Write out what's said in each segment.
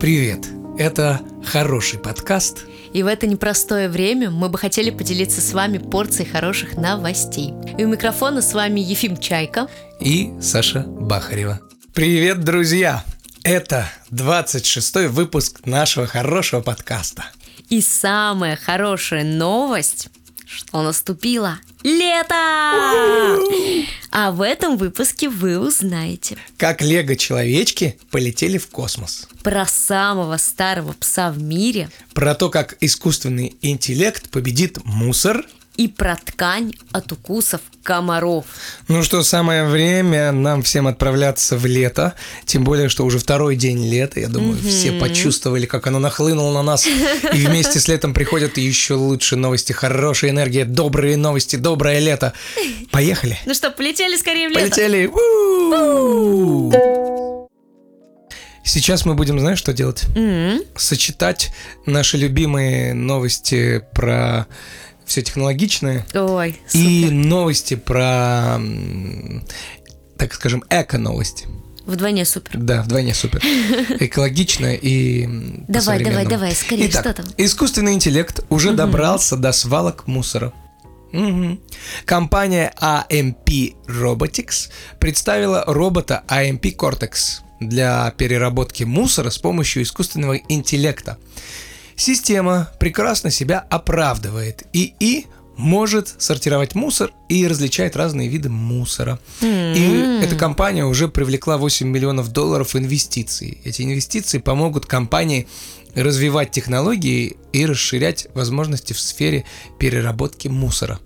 Привет! Это хороший подкаст. И в это непростое время мы бы хотели поделиться с вами порцией хороших новостей. И у микрофона с вами Ефим Чайка и Саша Бахарева. Привет, друзья! Это 26-й выпуск нашего хорошего подкаста. И самая хорошая новость, что наступило лето! А в этом выпуске вы узнаете, как лего-человечки полетели в космос. Про самого старого пса в мире. Про то, как искусственный интеллект победит мусор – и про ткань от укусов комаров. Ну что, самое время нам всем отправляться в лето, тем более, что уже второй день лета, я думаю, mm-hmm. все почувствовали, как оно нахлынуло на нас, и вместе с летом приходят еще лучше новости, хорошая энергия, добрые новости, доброе лето. Поехали. Ну что, полетели скорее в лето? Полетели. Сейчас мы будем, знаешь, что делать? Mm-hmm. Сочетать наши любимые новости про все технологичное. Ой, супер. И новости про, так скажем, эко-новости. Вдвойне супер. Да, вдвойне супер. Экологично и Давай, давай, давай, скорее, Итак, что там? искусственный интеллект уже добрался до свалок мусора. Угу. Компания AMP Robotics представила робота AMP Cortex для переработки мусора с помощью искусственного интеллекта. Система прекрасно себя оправдывает. и и может сортировать мусор и различает разные виды мусора. Mm-hmm. И эта компания уже привлекла 8 миллионов долларов инвестиций. Эти инвестиции помогут компании развивать технологии и расширять возможности в сфере переработки мусора.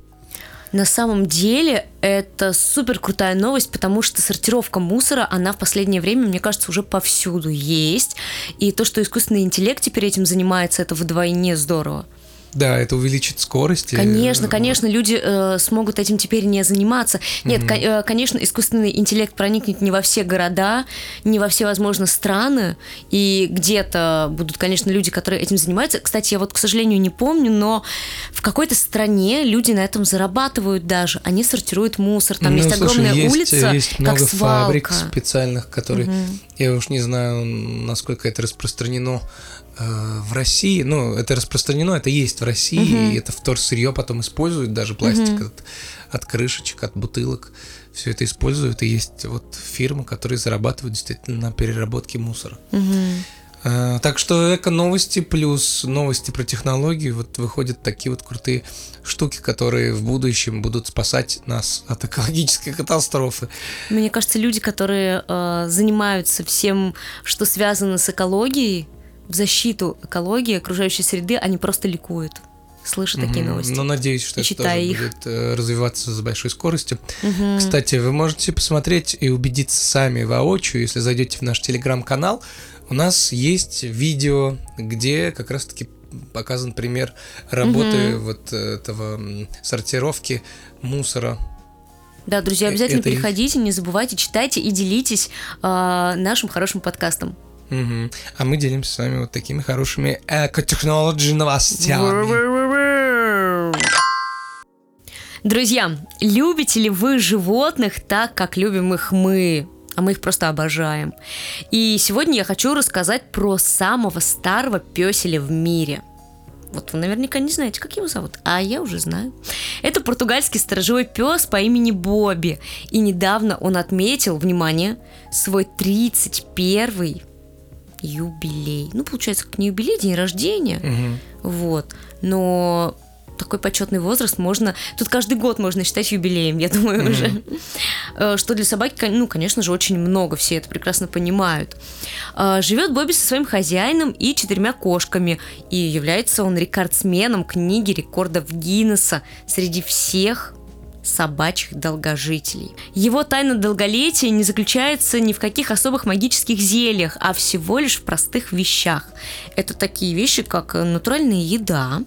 На самом деле это супер крутая новость, потому что сортировка мусора, она в последнее время, мне кажется, уже повсюду есть. И то, что искусственный интеллект теперь этим занимается, это вдвойне здорово. Да, это увеличит скорость. Конечно, конечно, люди э, смогут этим теперь не заниматься. Нет, угу. э, конечно, искусственный интеллект проникнет не во все города, не во все, возможно, страны, и где-то будут, конечно, люди, которые этим занимаются. Кстати, я вот, к сожалению, не помню, но в какой-то стране люди на этом зарабатывают даже. Они сортируют мусор, там ну, есть слушай, огромная есть, улица, есть много как свалка. фабрик специальных, которые, угу. я уж не знаю, насколько это распространено Э, в России, ну, это распространено, это есть в России, uh-huh. и это вторсырье потом используют, даже пластик uh-huh. от, от крышечек, от бутылок, все это используют, и есть вот фирмы, которые зарабатывают действительно на переработке мусора. Uh-huh. Так что эко-новости плюс новости про технологии, вот выходят такие вот крутые штуки, которые в будущем будут спасать нас от экологической катастрофы. Мне кажется, люди, которые э, занимаются всем, что связано с экологией, в защиту экологии, окружающей среды, они просто ликуют слышу угу. такие новости. Ну, надеюсь, что это тоже их. будет э, развиваться с большой скоростью. Угу. Кстати, вы можете посмотреть и убедиться сами воочию, если зайдете в наш телеграм-канал. У нас есть видео, где как раз-таки показан пример работы угу. вот этого сортировки мусора да, друзья, обязательно это переходите, не забывайте, читайте и делитесь э, нашим хорошим подкастом. Угу. А мы делимся с вами вот такими хорошими эко-технологи новостями. Друзья, любите ли вы животных так, как любим их мы? а мы их просто обожаем. И сегодня я хочу рассказать про самого старого песеля в мире. Вот вы наверняка не знаете, как его зовут, а я уже знаю. Это португальский сторожевой пес по имени Бобби. И недавно он отметил, внимание, свой 31 юбилей. Ну, получается, как не юбилей, день рождения. Угу. Вот. Но такой почетный возраст можно... Тут каждый год можно считать юбилеем, я думаю, mm уже. Э, что для собаки, ну, конечно же, очень много, все это прекрасно понимают. Э, Живет Бобби со своим хозяином и четырьмя кошками, и является он рекордсменом книги рекордов Гиннесса среди всех собачьих долгожителей. Его тайна долголетия не заключается ни в каких особых магических зельях, а всего лишь в простых вещах. Это такие вещи, как натуральная еда,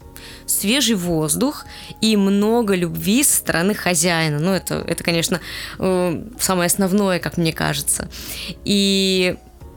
свежий воздух и много любви со стороны хозяина. Ну, это, это конечно, э, самое основное, как мне кажется. И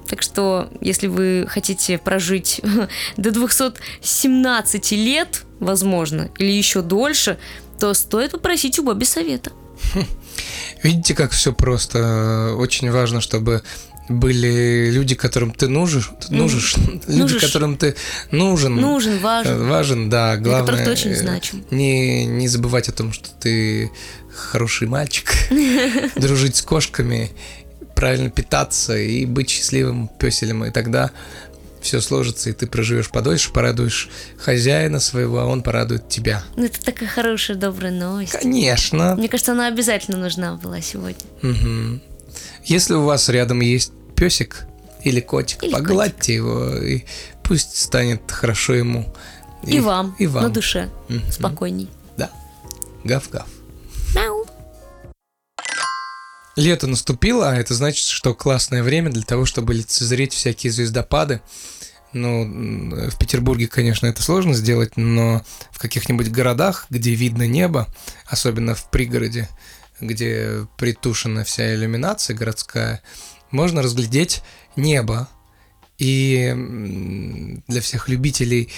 так что, если вы хотите прожить до 217 лет, возможно, или еще дольше, то стоит попросить у Бобби совета. Видите, как все просто. Очень важно, чтобы были люди, которым ты нужен, нужешь, люди, Нужешь. которым ты нужен. Нужен, важен. Э, Важен, да. Главное, которых ты очень э, значим. Не, не забывать о том, что ты хороший мальчик, дружить с кошками, правильно питаться и быть счастливым песелем, и тогда все сложится, и ты проживешь подольше, порадуешь хозяина своего, а он порадует тебя. Ну, это такая хорошая, добрая новость. Конечно. Мне кажется, она обязательно нужна была сегодня. Мгм. Если у вас рядом есть песик или котик, Или погладьте его, и пусть станет хорошо ему. И, вам, И вам. на душе, Мгм. спокойней. Да. Гав-гав. Мяу. Лето наступило, а это значит, что классное время для того, чтобы лицезреть всякие звездопады. Ну, в Петербурге, конечно, это сложно сделать, но в каких-нибудь городах, где видно небо, особенно в пригороде, где притушена вся иллюминация городская, можно разглядеть небо. И для всех любителей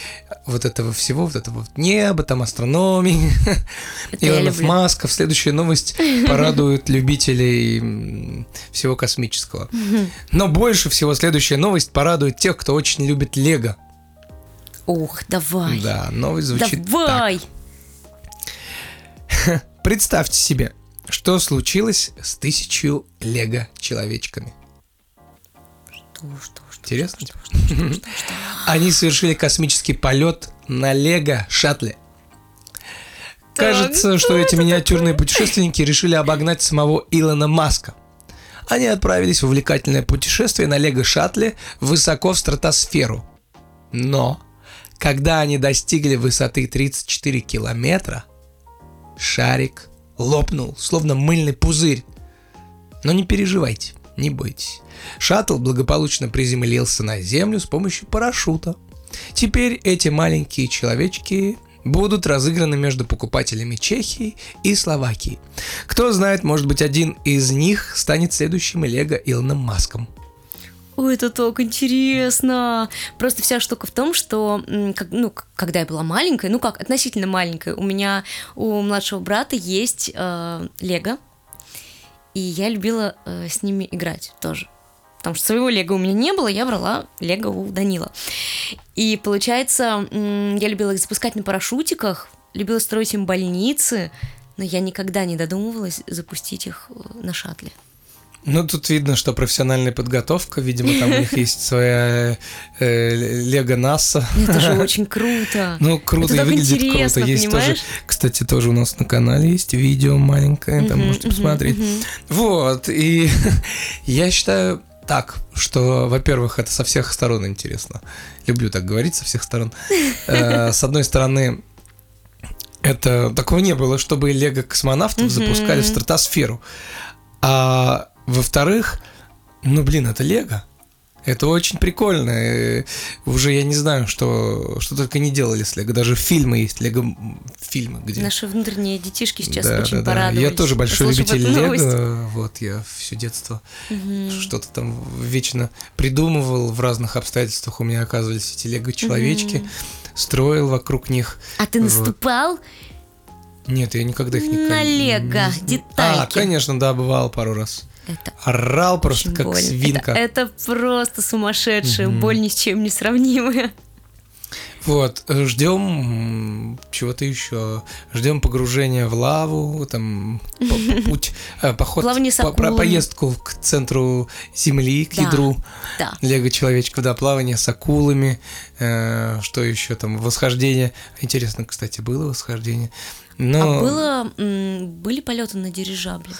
вот этого всего, вот этого вот неба, там астрономии, Это Илонов. Масков. Следующая новость порадует любителей всего космического. Но больше всего следующая новость порадует тех, кто очень любит Лего. Ух, давай. Да, новость звучит так. давай. Представьте себе, что случилось с тысячью Лего-человечками. Что, что, что, Интересно? что, что, что, что, что? Они совершили космический полет на Лего-шаттле. Кажется, что эти миниатюрные путешественники решили обогнать самого Илона Маска. Они отправились в увлекательное путешествие на Лего-шаттле высоко в стратосферу. Но, когда они достигли высоты 34 километра, шарик лопнул, словно мыльный пузырь. Но не переживайте, не бойтесь. Шаттл благополучно приземлился на Землю с помощью парашюта. Теперь эти маленькие человечки будут разыграны между покупателями Чехии и Словакии. Кто знает, может быть, один из них станет следующим Лего Илоном Маском. Ой, это так интересно. Просто вся штука в том, что ну, когда я была маленькой, ну как, относительно маленькой, у меня у младшего брата есть э, Лего, и я любила э, с ними играть тоже. Потому что своего Лего у меня не было, я брала Лего у Данила. И получается, я любила их запускать на парашютиках, любила строить им больницы, но я никогда не додумывалась запустить их э, на шаттле. Ну, тут видно, что профессиональная подготовка, видимо, там у них есть своя э, Лего НАСА. Это же очень круто. Ну, круто и выглядит круто. Есть тоже, кстати, тоже у нас на канале есть видео маленькое, там можете посмотреть. Вот, и я считаю так, что, во-первых, это со всех сторон интересно. Люблю так говорить, со всех сторон. Э, С одной стороны, это такого не было, чтобы лего космонавтов запускали в стратосферу. А во-вторых, ну блин, это лего. Это очень прикольно. Э, Уже я не знаю, что, что только не делали с Лего. Даже фильмы есть, Лего фильмы, где... Наши внутренние детишки сейчас Да, очень да, да. порадовались. Я тоже большой любитель. Лего. Вот я все детство Мгм. что-то там вечно придумывал в разных обстоятельствах. У меня оказывались эти лего-человечки, Мгм. строил вокруг них. А ты Вот. наступал? Нет, я никогда их не На лего, не- детальки. А, конечно, да, бывал пару раз. Это Орал просто как больно. свинка. Это, это просто сумасшедшая Мгм. боль ни с чем не сравнимая. Вот, ждем чего-то еще. Ждем погружения в лаву, там путь, э, поход, по- про- поездку к центру Земли, к Да. ядру. Да. Лего человечков, да, плавание с акулами, э, что еще там, восхождение. Интересно, кстати, было восхождение. Но... А было, были полеты на дирижабле?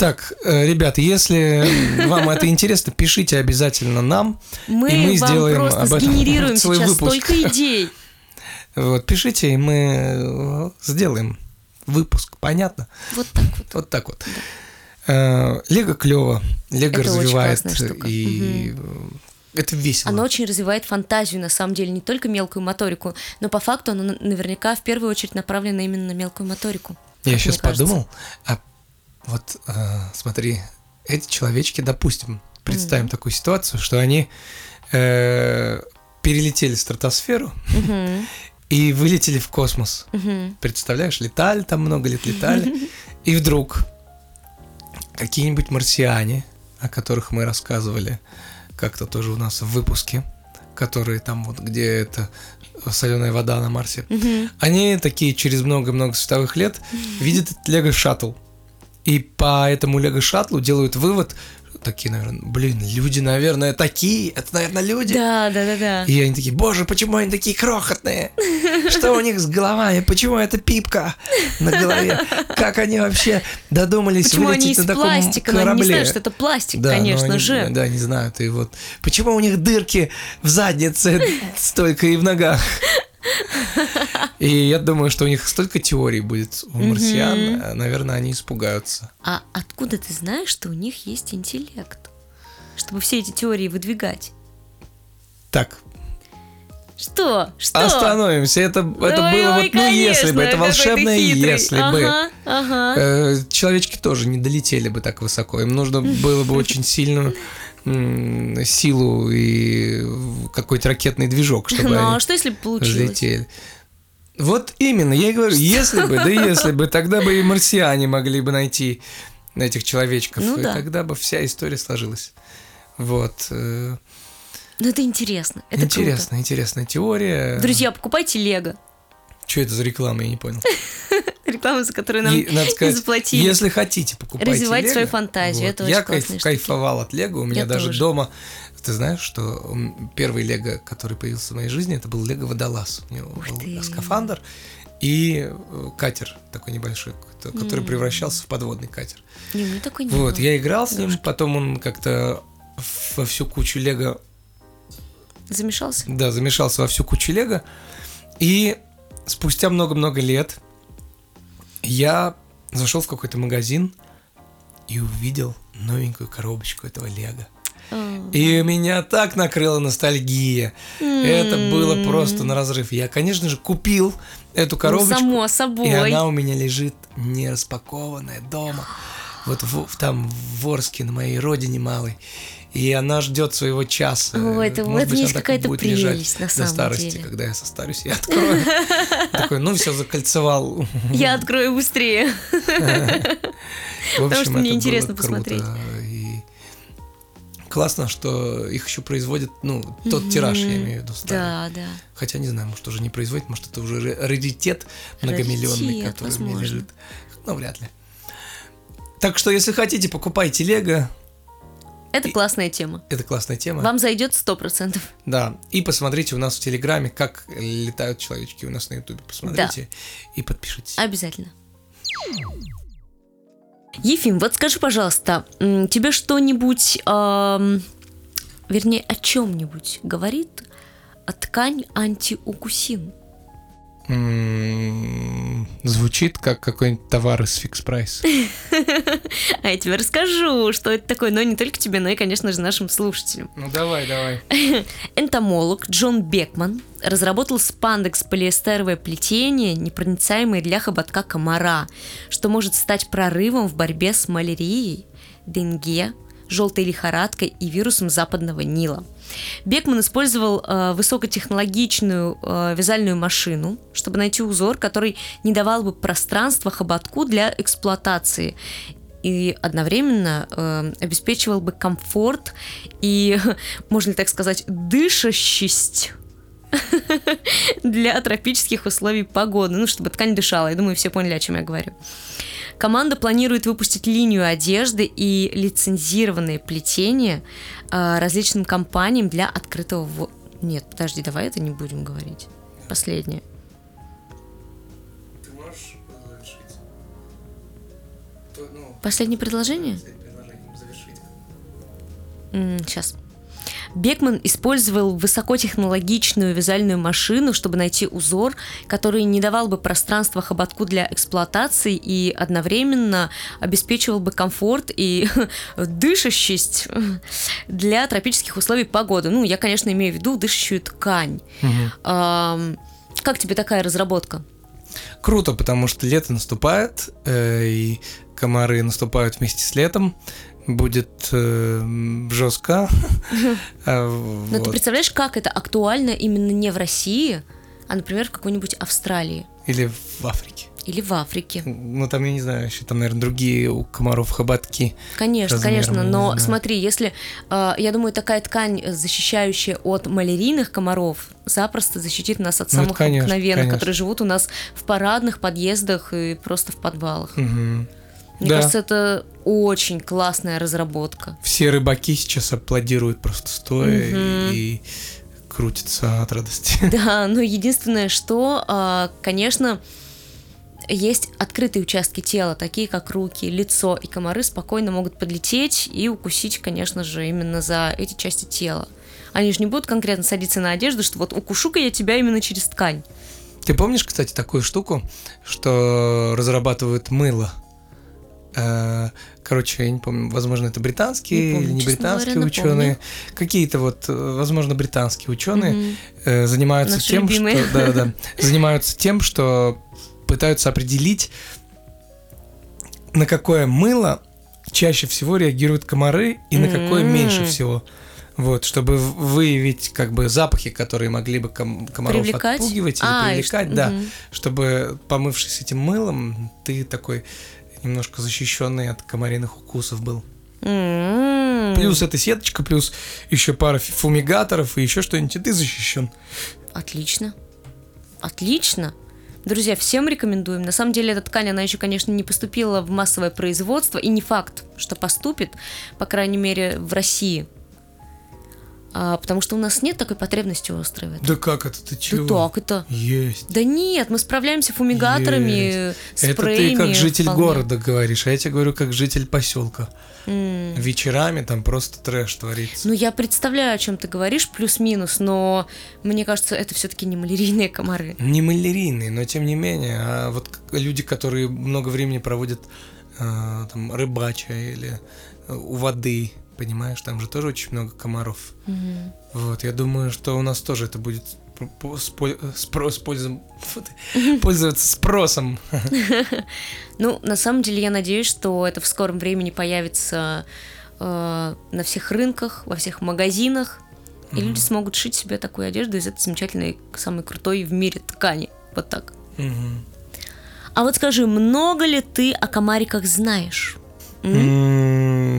Так, э, ребята, если вам это интересно, пишите обязательно нам. Мы, И мы вам сделаем просто об этом сгенерируем свой сейчас выпуск. столько идей. Вот, пишите, и мы э, сделаем выпуск. Понятно? Вот так вот. Вот так вот. Э, Лего клево, Лего Это развивает, и это весело. Оно очень развивает фантазию, на самом деле, не только мелкую моторику, но по факту оно на- наверняка в первую очередь направлено именно на мелкую моторику. Я сейчас подумал, а вот э, смотри, эти человечки, допустим, представим такую ситуацию, что они э, перелетели в стратосферу Мгм, и вылетели в космос. мгм. Представляешь, летали там много лет, летали, и вдруг какие-нибудь марсиане о которых мы рассказывали как-то тоже у нас в выпуске, которые там вот, где это соленая вода на Марсе, они такие через много-много световых лет видят этот Лего шаттл. И по этому Лего шаттлу делают вывод, такие, наверное, блин, люди, наверное, такие, это, наверное, люди. Да, да, да, да. И они такие, боже, почему они такие крохотные? Что у них с головами? Почему это пипка на голове? Как они вообще додумались Почему они вылететь из на таком пластика? Но они корабле? не знают, что это пластик, Да, но конечно они- же. Да, не знают. И вот почему у них дырки в заднице столько и в ногах? И я думаю, что у них столько теорий будет у марсиан, а, наверное, они испугаются. А откуда ты знаешь, что у них есть интеллект? Чтобы все эти теории выдвигать. Так, Что? Что? остановимся. Это, это Ой, было ой, вот, ну, если бы, это конечно, волшебное если бы. Ага, ага. Э, Человечки тоже не долетели бы так высоко. Им нужно было бы очень сильную силу и какой-то ракетный движок, чтобы Ну, они что если получилось? взлетели. Вот именно, я и говорю, если бы, да если бы, тогда бы и марсиане могли бы найти этих человечков, Ну и да. тогда бы вся история сложилась. Вот. э, Ну, это интересно. Это интересная, интересная теория. круто. Друзья, покупайте Лего. Что это за реклама, я не понял. Реклама, за которую нам И, надо не сказать, заплатили. если хотите, покупайте Развивайте Лего. свою фантазию, это Я очень классные штуки. кайфовал от Лего. У меня Я даже тоже. дома... Ты знаешь, что первый Лего, который появился в моей жизни, это был Лего Водолаз. У него Ух был ты. скафандр и э, катер такой небольшой, ко- который превращался в подводный катер. Не, мне такой не Вот, было. я играл с ним, потом он как-то во всю кучу Лего Замешался? да, замешался во всю кучу лего. И спустя много-много лет я зашел в какой-то магазин и увидел новенькую коробочку этого лего. И меня так накрыла ностальгия. Это было просто на разрыв. Я, конечно же, купил эту Ну, коробочку. само собой. И она у меня лежит не распакованная дома. Вот в, в- там в Орске, на моей родине малой. И она ждет своего часа. Ой, это- Может в этом быть, есть какая-то прелесть на до самом старости, деле. когда я состарюсь, я открою. Такой, ну все, закольцевал. Я открою быстрее. В общем, что мне это интересно посмотреть. Классно, что их еще производят, ну, тот тираж, я имею в виду, старый. Да, да. Хотя не знаю, может уже не производит, может это уже ра- раритет многомиллионный, Раритет, который возможно. лежит. Ну, вряд ли. Так что, если хотите, покупайте Лего. Это классная тема. Это классная тема. Вам зайдет сто процентов. Да. И посмотрите у нас в Телеграме, как летают человечки у нас на Ютубе. Посмотрите и подпишитесь. Обязательно. Ефим, вот скажи, пожалуйста, тебе что-нибудь, ам, вернее, о чем-нибудь говорит ткань антиукусин? Звучит как какой-нибудь товар из фикс прайс. А я тебе расскажу, что это такое, но не только тебе, но и, конечно же, нашим слушателям. Ну давай, давай. Энтомолог Джон Бекман разработал спандекс-полиэстеровое плетение, непроницаемое для хоботка комара, что может стать прорывом в борьбе с малярией, денге, желтой лихорадкой и вирусом западного Нила. Бекман использовал э, высокотехнологичную э, вязальную машину, чтобы найти узор, который не давал бы пространства хоботку для эксплуатации и одновременно э, обеспечивал бы комфорт и, можно ли так сказать, дышащесть для тропических условий погоды, ну, чтобы ткань дышала. Я думаю, все поняли, о чем я говорю. Команда планирует выпустить линию одежды и лицензированные плетения э, различным компаниям для открытого... во- Нет, подожди, давай это не будем говорить. Последнее. Ты можешь завершить? Последнее предложение? завершить. Сейчас. Бекман использовал высокотехнологичную вязальную машину, чтобы найти узор, который не давал бы пространства хоботку для эксплуатации и одновременно обеспечивал бы комфорт и дышащесть для тропических условий погоды. Ну, я, конечно, имею в виду дышащую ткань. Как тебе такая разработка? Круто, потому что лето наступает, э, и комары наступают вместе с летом. Будет э, жестко. Но ты представляешь, как это актуально именно не в России, а, например, в какой-нибудь Австралии? Или в Африке. Или в Африке. Ну, там, я не знаю, еще там, наверное, другие у комаров хоботки. Конечно, размером, конечно, но смотри, если, э, я думаю, такая ткань, э, защищающая от малярийных комаров, запросто защитит нас от Ну, самых конечно, обыкновенных, конечно. которые живут у нас в парадных подъездах и просто в подвалах. Мгм. Мне Да. кажется, это очень классная разработка. Все рыбаки сейчас аплодируют просто стоя Мгм. и крутятся от радости. Да, но единственное, что, а, конечно, есть открытые участки тела, такие как руки, лицо, и комары спокойно могут подлететь и укусить, конечно же, именно за эти части тела. Они же не будут конкретно садиться на одежду, что вот укушу-ка я тебя именно через ткань. Ты помнишь, кстати, такую штуку, что разрабатывают мыло? Э, Короче, я не помню, возможно, это британские Не помню, или не британские говоря, ученые. Какие-то вот, э, возможно, британские ученые Мгм. э, занимаются Наши тем, любимые. что да, да, занимаются тем, что пытаются определить, на какое мыло чаще всего реагируют комары и на какое меньше всего. Вот, чтобы выявить как бы запахи, которые могли бы ком- комаров Привлекать? отпугивать или А, привлекать, что- да, мгм. чтобы помывшись этим мылом, ты такой немножко защищенный от комариных укусов был. М. Плюс эта сеточка, плюс еще пара фумигаторов и еще что-нибудь, и ты защищен. Отлично. Отлично. Друзья, всем рекомендуем. На самом деле, эта ткань, она еще, конечно, не поступила в массовое производство, и не факт, что поступит, по крайней мере, в России. А, потому что у нас нет такой потребности острой в этом. Да как это ты чего? Да так это. Есть. Да нет, мы справляемся фумигаторами, спреями. Это ты как житель вполне. города говоришь, а я тебе говорю как житель поселка. М. Вечерами там просто трэш творится. Ну, я представляю, о чем ты говоришь, плюс-минус, но мне кажется, это все-таки не малярийные комары. Не малярийные, но тем не менее, а вот люди, которые много времени проводят а, там рыбача или э, у воды, понимаешь, там же тоже очень много комаров. Мгм. Вот, я думаю, что у нас тоже это будет п- п- спо- спро- с пользом- пользоваться спросом. Ну, на самом деле, я надеюсь, что это в скором времени появится э, на всех рынках, во всех магазинах, и Мгм. люди смогут шить себе такую одежду из этой замечательной, самой крутой в мире ткани. Вот так. Мгм. А вот скажи, много ли ты о комариках знаешь? М? М,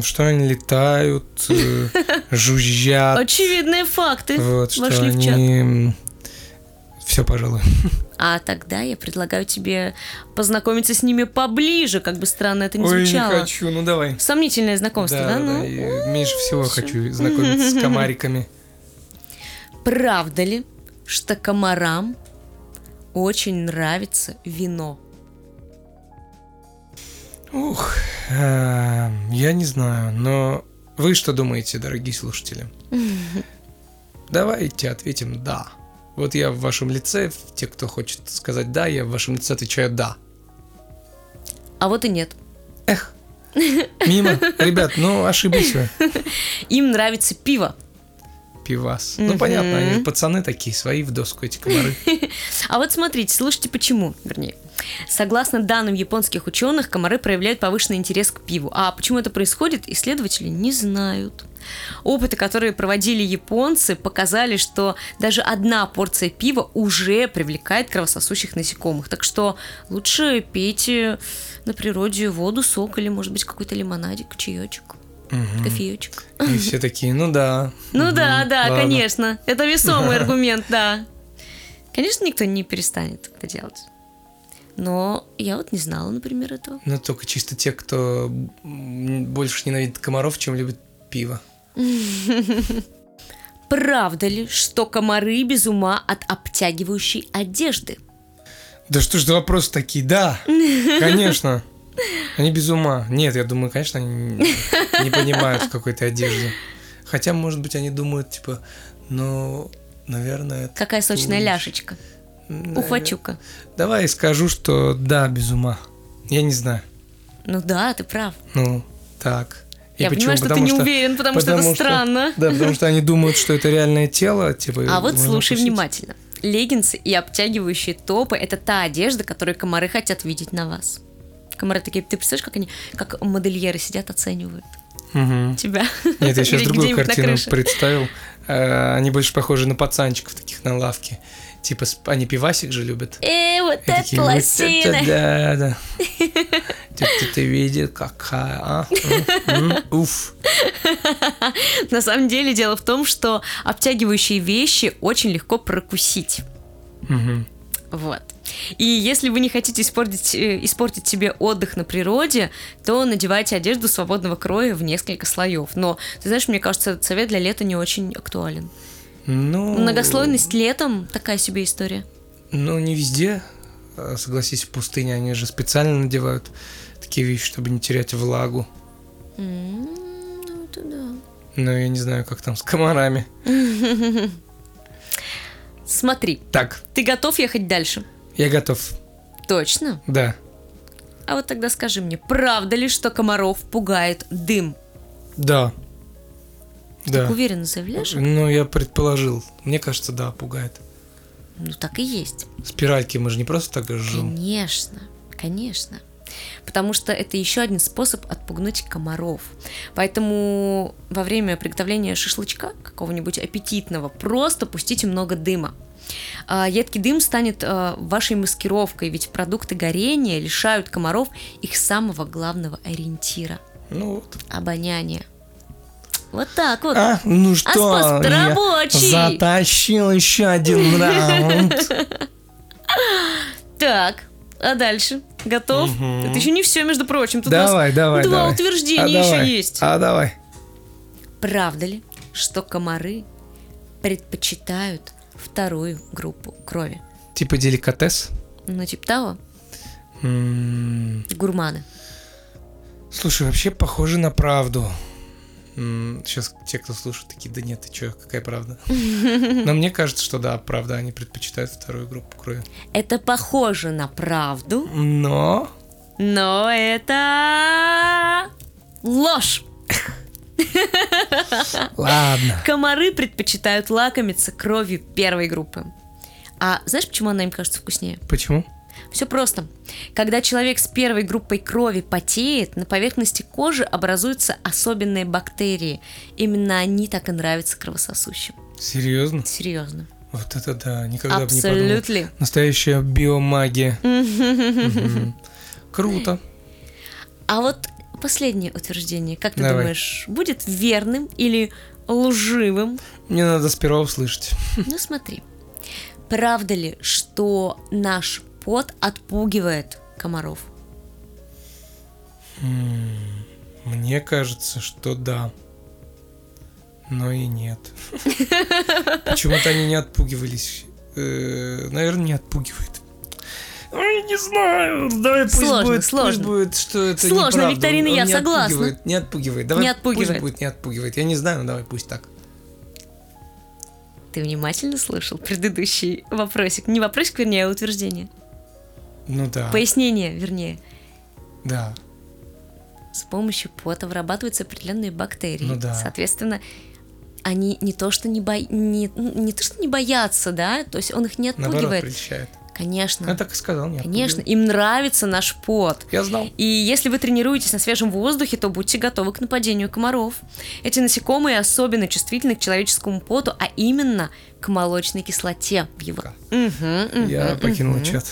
Что они летают, э, жужжат. Очевидные факты Вот, что вошли в чат. они... Все, пожалуй. А тогда я предлагаю тебе познакомиться с ними поближе, как бы странно это ни Ой, не звучало. хочу, ну давай. Сомнительное знакомство, да? Да, Ну, да, и меньше всего всё. хочу знакомиться с комариками. Правда ли, что комарам очень нравится вино? Ух, э, я не знаю, но вы что думаете, дорогие слушатели? Давайте ответим «да». Вот я в вашем лице, те, кто хочет сказать «да», я в вашем лице отвечаю «да». А вот и нет. Эх, мимо. Ребят, ну ошиблись вы. Им нравится пиво. Пивас. Ну понятно, они же пацаны такие, свои в доску эти комары. А вот смотрите, слушайте почему, вернее. Согласно данным японских ученых, комары проявляют повышенный интерес к пиву. А почему это происходит, исследователи не знают. Опыты, которые проводили японцы, показали, что даже одна порция пива уже привлекает кровососущих насекомых. Так что лучше пейте на природе воду, сок или, может быть, какой-то лимонадик, чаечек, Мгм. кофеечек. И все такие, ну да. Ну мгм, да, да, ладно». конечно. Это весомый аргумент, да. Конечно, никто не перестанет это делать. Но я вот не знала, например, этого. Ну только чисто те, кто больше ненавидит комаров, чем любит пиво. Правда ли, что комары без ума от обтягивающей одежды? Да что ж за вопросы такие? Да, конечно. Они без ума. Нет, я думаю, конечно, они не понимают в какой-то одежде. Хотя, может быть, они думают, типа, ну, наверное... Какая сочная ляшечка. Ухвачука. Давай скажу, что да, без ума. Я не знаю. Ну да, ты прав. Ну, так. И я почему? понимаю, что ты Потому не уверен, потому, что это потому странно. Да, потому что они думают, что это реальное тело, типа... А вот слушай укусить. внимательно. Леггинсы и обтягивающие топы – это та одежда, которую комары хотят видеть на вас. Комары такие, ты представляешь, как они, как модельеры сидят, оценивают? Мгм. тебя. Нет, я сейчас другую картину представил. Э, Они больше похожи на пацанчиков таких на лавке. Типа, они пивасик же любят. Эй, вот И такие, это «Вот это лосина! да, да. Ты, ты, ты видел, какая, а? Уф. На самом деле дело в том, что обтягивающие вещи очень легко прокусить. Мгм. Вот. И если вы не хотите испортить, э, испортить себе отдых на природе, то надевайте одежду свободного кроя в несколько слоев. Но, ты знаешь, мне кажется, этот совет для лета не очень актуален. Ну, Многослойность летом такая себе история. Ну, не везде. А, Согласись, в пустыне они же специально надевают такие вещи, чтобы не терять влагу. М, Ну, это да. Но я не знаю, как там с комарами. Смотри, Так, ты готов ехать дальше? Я готов. Точно? Да. А вот тогда скажи мне, правда ли, что комаров пугает дым? Да. Да. Так уверенно заявляешь? Ну, я предположил. Мне кажется, да, пугает. Ну, так и есть. Спиральки мы же не просто так жжем. Конечно, конечно. Потому что это еще один способ отпугнуть комаров. Поэтому во время приготовления шашлычка какого-нибудь аппетитного просто пустите много дыма. А, Едкий дым станет а, вашей маскировкой, ведь продукты горения лишают комаров их самого главного ориентира Ну вот. – обоняния. Вот так вот. А, ну что, способ-то я рабочий. затащил еще один раунд. Так, а дальше? Готов? Это еще не все, между прочим. Тут у нас Давай, давай, два давай. утверждения А еще давай, есть. А давай. Правда ли, что комары предпочитают вторую группу крови? Типа деликатес. Ну, типа того, М, гурманы. Слушай, вообще похоже на правду. Сейчас те, кто слушает, такие, да нет, ты чё, какая правда? Но мне кажется, что да, правда, они предпочитают вторую группу крови. Это похоже на правду, Но... но это ложь. Ладно. Комары предпочитают лакомиться кровью первой группы. А знаешь, почему она им кажется вкуснее? Почему? Все просто. Когда человек с первой группой крови потеет, на поверхности кожи образуются особенные бактерии. Именно они так и нравятся кровососущим. Серьезно? Серьезно. Вот это да, никогда бы не подумал. Абсолютно. Настоящая биомагия. Круто. А вот последнее утверждение, как ты Давай. думаешь, будет верным или лживым? Мне надо сперва услышать. Ну смотри, правда ли, что наш пот отпугивает комаров? Мне кажется, что да. Но и нет. Почему-то они не отпугивались. Э, Наверное, не отпугивает. Ой, не знаю. Давай пусть Сложно, будет, сложно. Пусть будет, что это Сложно, неправда. викторина, Он я не согласна. Отпугивает, не отпугивает. Давай Не отпугивает. Пусть будет не отпугивает. Я не знаю, но давай пусть так. Ты внимательно слушал предыдущий вопросик? Не вопросик, вернее, а утверждение. Ну да. Пояснение, вернее. Да. С помощью пота вырабатываются определенные бактерии. Ну да. Соответственно, они не то что не, бо... не, ну, не то что не боятся, да, то есть он их не Наоборот, отпугивает. прельщает. Конечно. Я так и сказал, не Конечно, им нравится наш пот. Я знал. И если вы тренируетесь на свежем воздухе, то будьте готовы к нападению комаров. Эти насекомые особенно чувствительны к человеческому поту, а именно к молочной кислоте в его. Мгм, мгм, Я покинул чат.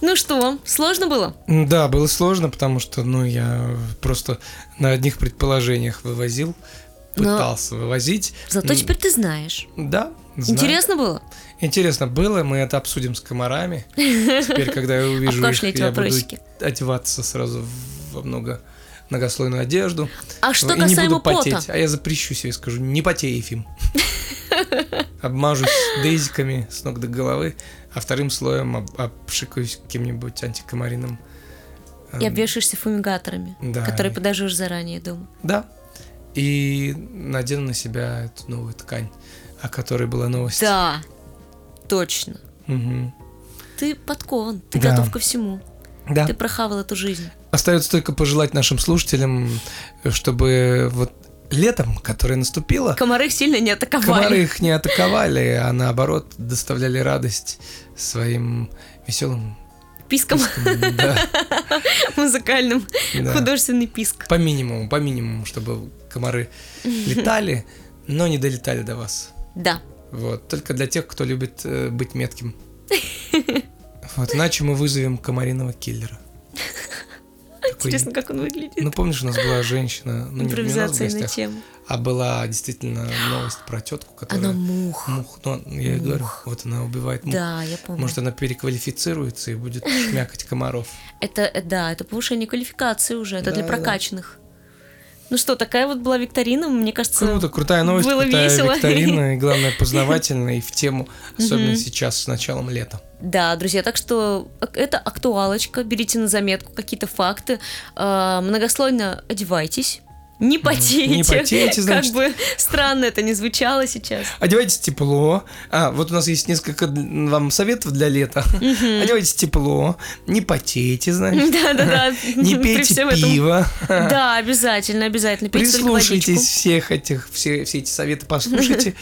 Ну что, сложно было? Да, было сложно, потому что, ну, я просто на одних предположениях вывозил, Но- пытался вывозить. Зато теперь ты знаешь. Да, знаю. Интересно было? Интересно было, мы это обсудим с комарами. Теперь, когда я увижу их, я буду одеваться сразу во много многослойную одежду. А что и не касаемо буду потеть. пота? А я запрещу себе, скажу, не потей, Ефим. Обмажусь дейзиками с ног до головы, а вторым слоем об- обшикаюсь каким-нибудь антикомариным. И эм, обвешаешься фумигаторами, которые подожжешь заранее дома. Да. И надену на себя эту новую ткань, о которой была новость. Да, точно. Мгм. Ты подкован, ты Да. готов ко всему. Да. Ты прохавал эту жизнь. Остается только пожелать нашим слушателям, чтобы вот летом, которое наступило, Комары их сильно не атаковали. комары их не атаковали, а наоборот доставляли радость своим веселым писком, Да, музыкальным, да. художественный писк. По минимуму, по минимуму, чтобы комары летали, но не долетали до вас. Да. Вот, только для тех, кто любит э, быть метким. Вот, иначе мы вызовем комариного киллера. Интересно, как он выглядит. Ну, помнишь, у нас была женщина, ну, не, не у нас в Импровизация на тему. а была действительно новость про тетку, которая... Она мух. Мух, ну, я и говорю, вот она убивает мух. Да, я помню. Может, она переквалифицируется и будет шмякать комаров. Это, э, да, это повышение квалификации уже, это для Да, да. Ну что, такая вот была викторина, мне кажется... Круто, крутая новость, было крутая весело. викторина, и главное, познавательная и в тему, особенно сейчас, с началом лета. Да, друзья, так что это актуалочка, берите на заметку какие-то факты, э, многослойно одевайтесь, не потейте, Не потейте, как значит. бы странно это не звучало сейчас. Одевайтесь тепло. А, вот у нас есть несколько вам советов для лета. Одевайтесь тепло, не потейте, значит. Да-да-да. Не пейте всем этом. пиво. Да, обязательно, обязательно. Пейте Прислушайтесь всех этих, все, все эти советы послушайте.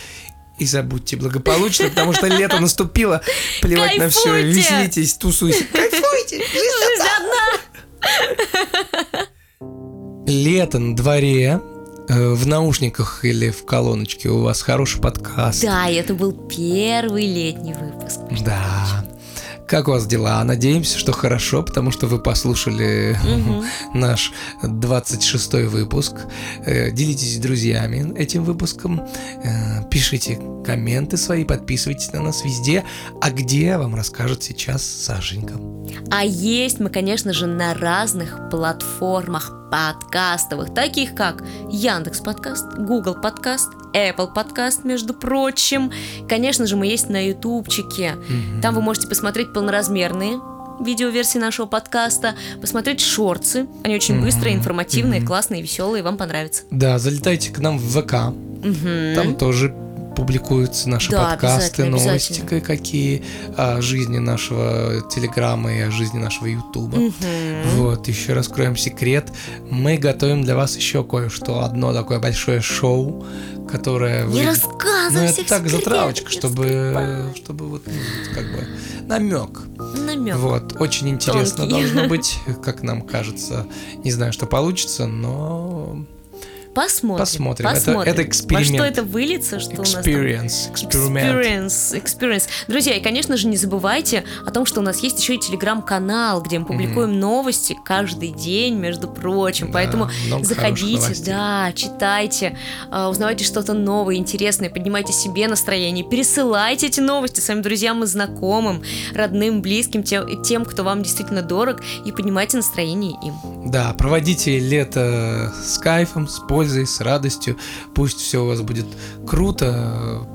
И забудьте благополучно, потому что лето наступило. Плевать на все. Кайфуйте! Веселитесь, тусуйте. Кайфуйте! Жизнь одна. Лето на дворе, э, в наушниках или в колоночке у вас хороший подкаст. Да, это был первый летний выпуск. Да. Как у вас дела? Надеемся, что хорошо, потому что вы послушали наш 26-й выпуск. Э, Делитесь с друзьями этим выпуском. Э, Пишите комменты свои, подписывайтесь на нас везде. А где вам расскажет сейчас Сашенька. А есть мы, конечно же, на разных платформах подкастовых, таких как Яндекс Подкаст, Google Подкаст, Apple Подкаст, между прочим. Конечно же, мы есть на Ютубчике. Там вы можете посмотреть полноразмерные видеоверсии нашего подкаста, посмотреть шорцы. Они очень Мгм. быстрые, информативные, Мгм. классные, веселые, вам понравится. Да, залетайте к нам в ВК. Мгм. Там тоже публикуются наши Да, подкасты, обязательно, новости обязательно. кое-какие о жизни нашего Телеграма и о жизни нашего Ютуба. Мгм. Вот, еще раскроем секрет. Мы готовим для вас еще кое-что. Одно такое большое шоу, которое Не вы... рассказывай Ну, это так, затравочка, чтобы, чтобы вот, ну, как бы, намек. Намек. Вот, очень интересно Тонкий. должно быть, как нам кажется. Не знаю, что получится, но Посмотрим. Посмотрим. Это- посмотрим. это Во эксперимент. что это выльется, что у нас там experience. Experience, experience. Друзья, и, конечно же, не забывайте о том, что у нас есть еще и телеграм-канал, где мы публикуем новости каждый день, между прочим. Да, Поэтому заходите, да, читайте, а, узнавайте что-то новое, интересное, поднимайте себе настроение, пересылайте эти новости своим друзьям и знакомым, родным, близким, тем, тем, кто вам действительно дорог, и поднимайте настроение им. Да, проводите лето с кайфом, с пользой, с радостью. Пусть все у вас будет круто.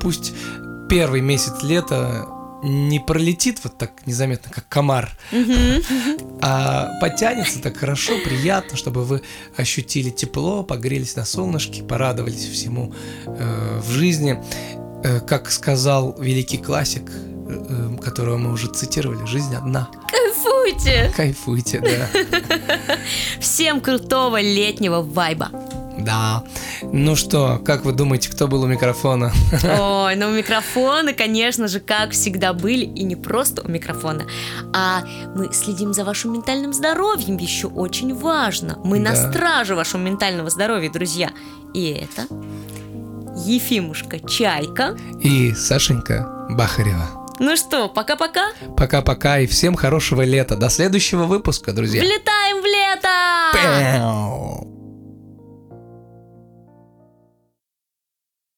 Пусть первый месяц лета не пролетит вот так незаметно, как комар, а потянется так хорошо, приятно, чтобы вы ощутили тепло, погрелись на солнышке, порадовались всему э, в жизни. Э, как сказал великий классик, э, которого мы уже цитировали, жизнь одна. Кайфуйте! Кайфуйте, да. Всем крутого летнего вайба! Да. Ну что, как вы думаете, кто был у микрофона? Ой, ну микрофоны, конечно же, как всегда были, и не просто у микрофона, а мы следим за вашим ментальным здоровьем, еще очень важно. Мы на Да. страже вашего ментального здоровья, друзья. И это Ефимушка Чайка. И Сашенька Бахарева. Ну что, пока-пока. Пока-пока и всем хорошего лета. До следующего выпуска, друзья. Влетаем в лето! Пяу.